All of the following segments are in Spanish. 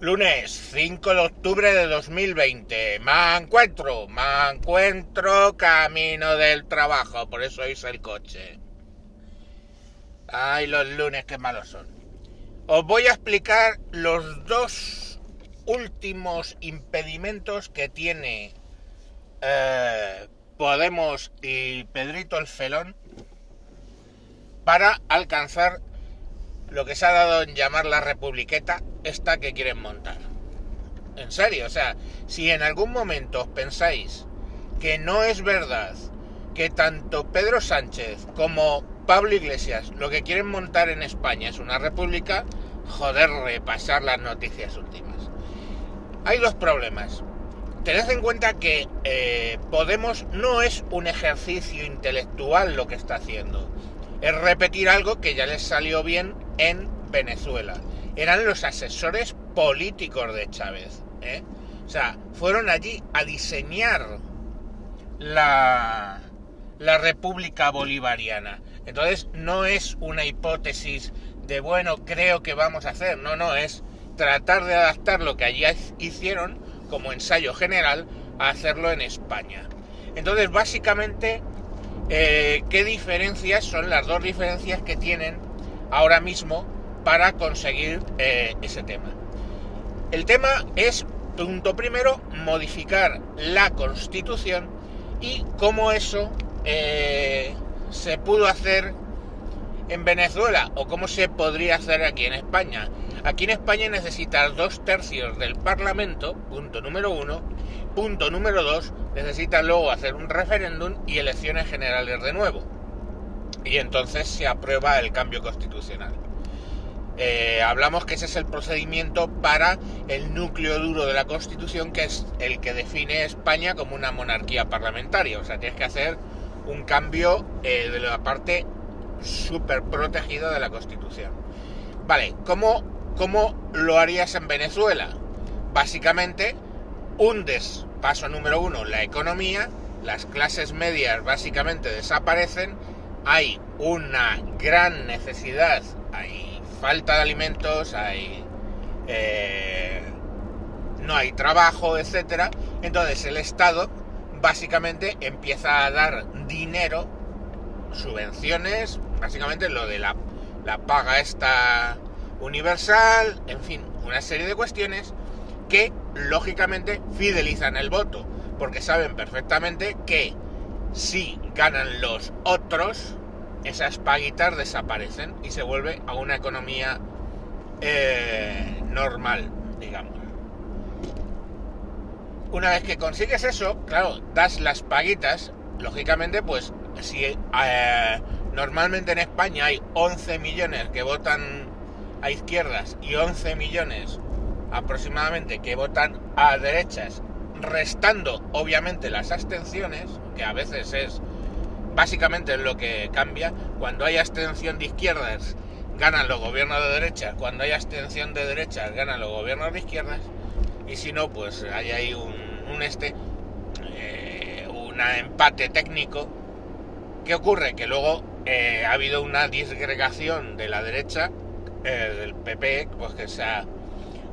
Lunes 5 de octubre de 2020. Me encuentro, me encuentro camino del trabajo, por eso hice el coche. Ay, los lunes, qué malos son. Os voy a explicar los dos últimos impedimentos que tiene eh, Podemos y Pedrito el Felón para alcanzar lo que se ha dado en llamar la republiqueta, esta que quieren montar. En serio, o sea, si en algún momento os pensáis que no es verdad que tanto Pedro Sánchez como Pablo Iglesias lo que quieren montar en España es una república, joder, repasar las noticias últimas. Hay dos problemas. Tened en cuenta que eh, Podemos no es un ejercicio intelectual lo que está haciendo. Es repetir algo que ya les salió bien en Venezuela. Eran los asesores políticos de Chávez. ¿eh? O sea, fueron allí a diseñar la, la República Bolivariana. Entonces no es una hipótesis de, bueno, creo que vamos a hacer. No, no, es tratar de adaptar lo que allí hicieron como ensayo general a hacerlo en España. Entonces, básicamente, eh, ¿qué diferencias son las dos diferencias que tienen ahora mismo para conseguir eh, ese tema. El tema es, punto primero, modificar la constitución y cómo eso eh, se pudo hacer en Venezuela o cómo se podría hacer aquí en España. Aquí en España necesitas dos tercios del Parlamento, punto número uno. Punto número dos, necesitas luego hacer un referéndum y elecciones generales de nuevo y entonces se aprueba el cambio constitucional. Eh, hablamos que ese es el procedimiento para el núcleo duro de la Constitución, que es el que define España como una monarquía parlamentaria. O sea, tienes que hacer un cambio eh, de la parte súper protegida de la Constitución. Vale, ¿cómo, ¿cómo lo harías en Venezuela? Básicamente, hundes, paso número uno, la economía, las clases medias básicamente desaparecen hay una gran necesidad, hay falta de alimentos, hay eh, no hay trabajo, etcétera. Entonces el Estado básicamente empieza a dar dinero, subvenciones, básicamente lo de la, la paga esta universal, en fin, una serie de cuestiones que lógicamente fidelizan el voto, porque saben perfectamente que si ganan los otros, esas paguitas desaparecen y se vuelve a una economía eh, normal, digamos. Una vez que consigues eso, claro, das las paguitas, lógicamente, pues si eh, normalmente en España hay 11 millones que votan a izquierdas y 11 millones aproximadamente que votan a derechas, restando obviamente las abstenciones, que a veces es básicamente es lo que cambia. Cuando hay abstención de izquierdas, ganan los gobiernos de derecha. Cuando hay abstención de derechas, ganan los gobiernos de izquierdas. Y si no, pues hay ahí un, este, eh, un empate técnico. ¿Qué ocurre? Que luego eh, ha habido una disgregación de la derecha, eh, del PP, pues que se ha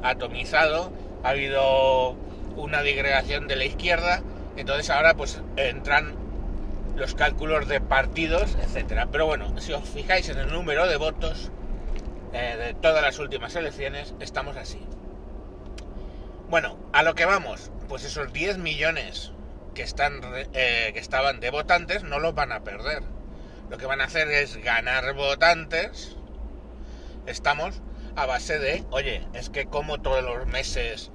atomizado. Ha habido una disgregación de la izquierda. Entonces ahora pues entran los cálculos de partidos, etcétera. Pero bueno, si os fijáis en el número de votos eh, de todas las últimas elecciones, estamos así. Bueno, a lo que vamos, pues esos 10 millones que, están, eh, que estaban de votantes no los van a perder. Lo que van a hacer es ganar votantes. Estamos a base de, oye, es que como todos los meses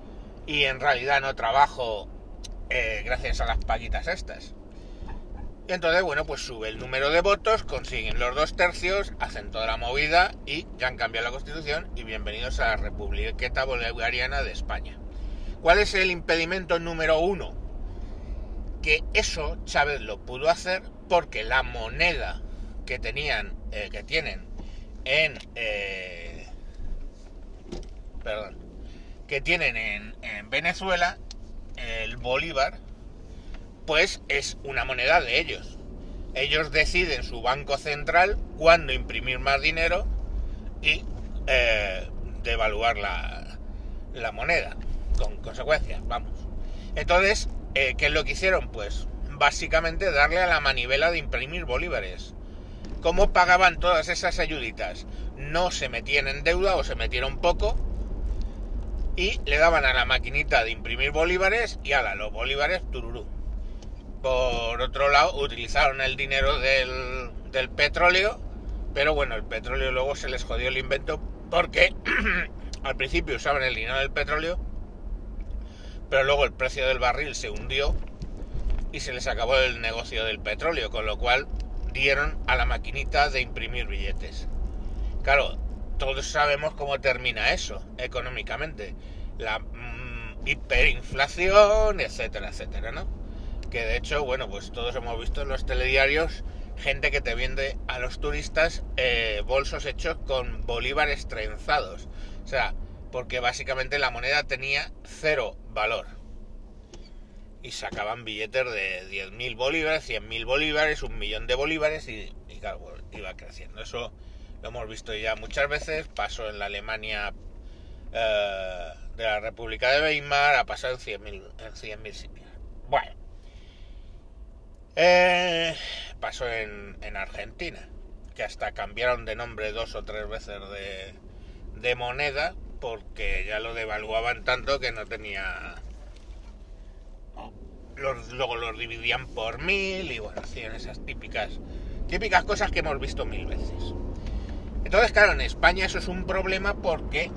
y en realidad no trabajo eh, gracias a las paguitas estas. Y entonces, bueno, pues sube el número de votos, consiguen los dos tercios, hacen toda la movida y ya han cambiado la constitución y bienvenidos a la República Bolivariana de España. ¿Cuál es el impedimento número uno? Que eso Chávez lo pudo hacer porque la moneda que tenían, eh, que tienen en, eh, perdón, que tienen en, en Venezuela, el bolívar, pues es una moneda de ellos. Ellos deciden su banco central cuándo imprimir más dinero y eh, devaluar la, la moneda, con consecuencias, vamos. Entonces, eh, ¿qué es lo que hicieron? Pues básicamente darle a la manivela de imprimir bolívares. ¿Cómo pagaban todas esas ayuditas? No se metían en deuda o se metieron poco y le daban a la maquinita de imprimir bolívares y a los bolívares tururú. Por otro lado, utilizaron el dinero del, petróleo, pero bueno, el petróleo luego se les jodió el invento porque al principio usaban el dinero del petróleo, pero luego el precio del barril se hundió y se les acabó el negocio del petróleo, con lo cual dieron a la maquinita de imprimir billetes. Claro, todos sabemos cómo termina eso económicamente. La mm, hiperinflación, etcétera, etcétera, ¿no? Que de hecho, bueno, pues todos hemos visto en los telediarios gente que te vende a los turistas eh, bolsos hechos con bolívares trenzados. O sea, porque básicamente la moneda tenía cero valor. Y sacaban billetes de 10.000 bolívares, 100.000 bolívares, un millón de bolívares y, claro, iba creciendo. Eso lo hemos visto ya muchas veces. Pasó en la Alemania eh, de la República de Weimar, ha pasado en 100.000 en sitios. Bueno. Eh, pasó en, en, Argentina, que hasta cambiaron de nombre dos o tres veces de, de moneda porque ya lo devaluaban tanto que no tenía... Los, luego los dividían por mil y bueno, hacían esas típicas, típicas cosas que hemos visto mil veces. Entonces, claro, en España eso es un problema porque,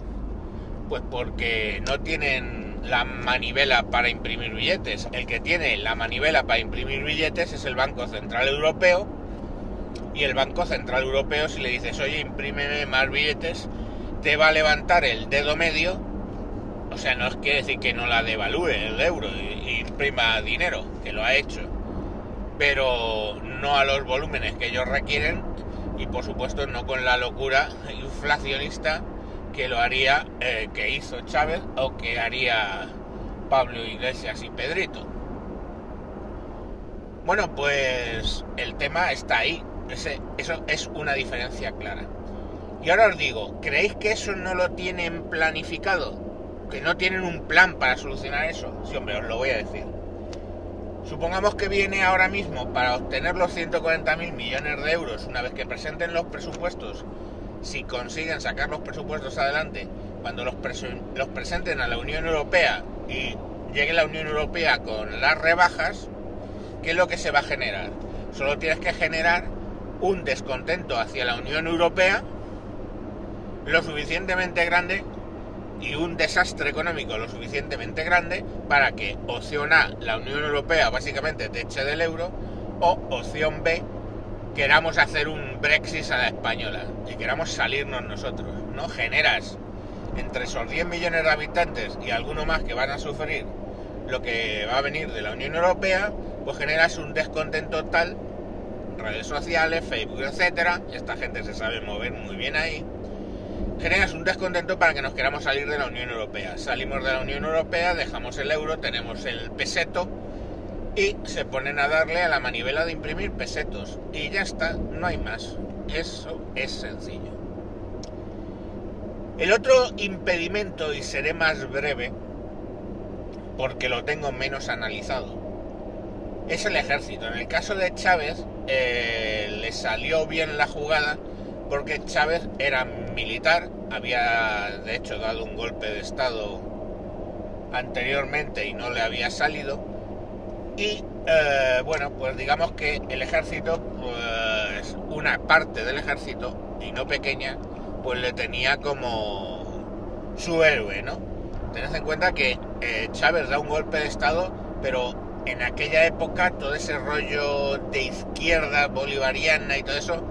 pues porque no tienen la manivela para imprimir billetes. El que tiene la manivela para imprimir billetes es el Banco Central Europeo. Y el Banco Central Europeo, si le dices, oye, imprímeme más billetes, te va a levantar el dedo medio, o sea, no quiere decir que no la devalúe el euro imprima dinero, que lo ha hecho, pero no a los volúmenes que ellos requieren y por supuesto no con la locura inflacionista que lo haría, eh, que hizo Chávez o que haría Pablo Iglesias y Pedrito. Bueno, pues el tema está ahí. Ese, eso es una diferencia clara. Y ahora os digo, ¿creéis que eso no lo tienen planificado? ¿Que no tienen un plan para solucionar eso? Sí, hombre, os lo voy a decir. Supongamos que viene ahora mismo para obtener los 140.000 millones de euros una vez que presenten los presupuestos, si consiguen sacar los presupuestos adelante, cuando los, presenten a la Unión Europea y llegue la Unión Europea con las rebajas, ¿qué es lo que se va a generar? Solo tienes que generar un descontento hacia la Unión Europea lo suficientemente grande y un desastre económico lo suficientemente grande para que opción A, la Unión Europea básicamente te eche del euro, o opción B, queramos hacer un Brexit a la española y queramos salirnos nosotros, ¿no? Generas entre esos 10 millones de habitantes y alguno más que van a sufrir lo que va a venir de la Unión Europea, pues generas un descontento tal, redes sociales, Facebook, etcétera, esta gente se sabe mover muy bien ahí, generas un descontento para que nos queramos salir de la Unión Europea. Salimos de la Unión Europea, dejamos el euro, tenemos el peseto y se ponen a darle a la manivela de imprimir pesetos. Y ya está, no hay más. Eso es sencillo. El otro impedimento, y seré más breve, porque lo tengo menos analizado, es el ejército. En el caso de Chávez, eh, le salió bien la jugada porque Chávez era militar, había de hecho dado un golpe de Estado anteriormente y no le había salido. Y eh, bueno, pues digamos que el ejército, pues una parte del ejército, y no pequeña, pues le tenía como su héroe, ¿no? Tened en cuenta que eh, Chávez da un golpe de Estado, pero en aquella época todo ese rollo de izquierda bolivariana y todo eso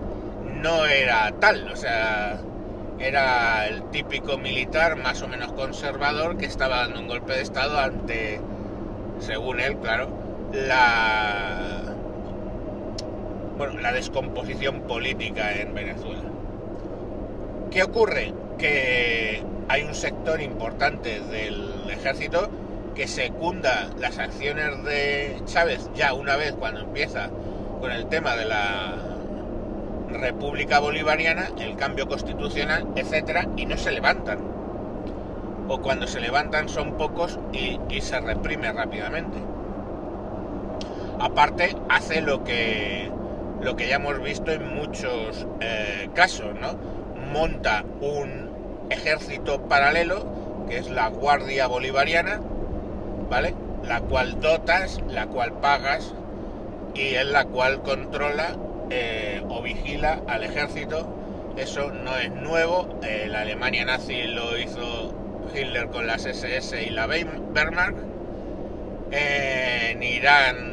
no era tal, o sea, era el típico militar más o menos conservador que estaba dando un golpe de Estado ante, según él, claro, la, bueno, la descomposición política en Venezuela. ¿Qué ocurre? Que hay un sector importante del ejército que secunda las acciones de Chávez ya una vez cuando empieza con el tema de la República Bolivariana, el cambio constitucional, etcétera, y no se levantan. o cuando se levantan son pocos y, y se reprime rápidamente. Aparte, hace lo que, lo que ya hemos visto en muchos eh, casos, ¿no? Monta un ejército paralelo, que es la Guardia Bolivariana, ¿vale? La cual dotas, la cual pagas y es la cual controla eh, o vigila al ejército. Eso no es nuevo, eh, la Alemania nazi lo hizo Hitler con las SS y la Wehrmacht. en Irán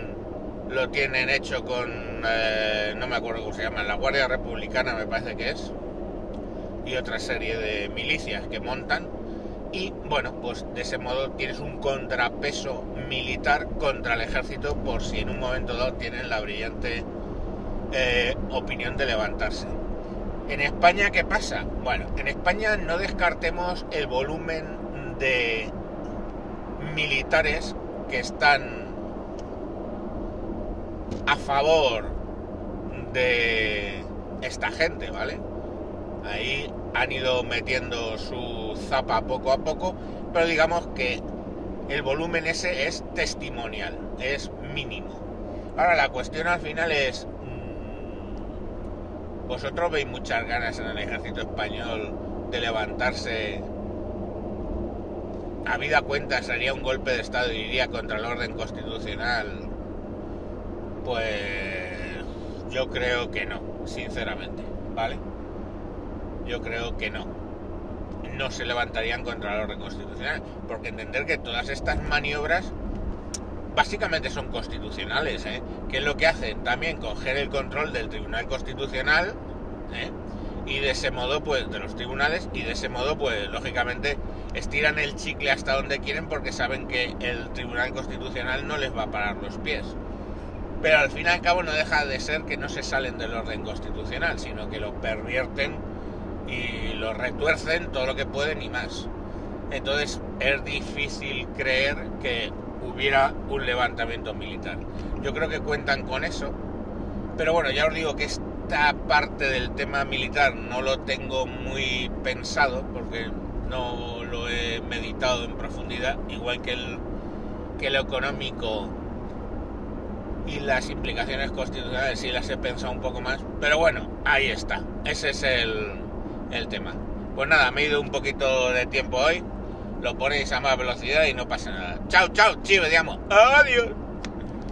lo tienen hecho con, eh, no me acuerdo cómo se llama, la Guardia Republicana me parece que es, y otra serie de milicias que montan. Y bueno, pues de ese modo tienes un contrapeso militar contra el ejército por si en un momento dado tienen la brillante eh, opinión de levantarse. En España, ¿qué pasa? Bueno, en España no descartemos el volumen de militares que están a favor de esta gente, ¿vale? Ahí han ido metiendo su zapa poco a poco, pero digamos que el volumen ese es testimonial, es mínimo. Ahora la cuestión al final es, mm, ¿vosotros veis muchas ganas en el ejército español de levantarse? A vida cuenta sería un golpe de Estado, iría contra el orden constitucional. Pues yo creo que no, sinceramente, ¿vale? Yo creo que no. No se levantarían contra el orden constitucional, porque entender que todas estas maniobras básicamente son constitucionales, ¿eh? que es lo que hacen también coger el control del Tribunal Constitucional, ¿eh? y de ese modo, pues, de los tribunales, y de ese modo, pues, lógicamente, estiran el chicle hasta donde quieren porque saben que el Tribunal Constitucional no les va a parar los pies. Pero al fin y al cabo no deja de ser que no se salen del orden constitucional, sino que lo pervierten y lo retuercen todo lo que pueden y más. Entonces es difícil creer que hubiera un levantamiento militar. Yo creo que cuentan con eso, pero bueno, ya os digo que esta parte del tema militar no lo tengo muy pensado porque no lo he meditado en profundidad, igual que el, que lo económico y las implicaciones constitucionales sí las he pensado un poco más, pero bueno, ahí está, ese es el, el tema. Pues nada, me he ido un poquito de tiempo hoy, lo ponéis a más velocidad y no pasa nada. Chao, chao, chivo, digamos, adiós.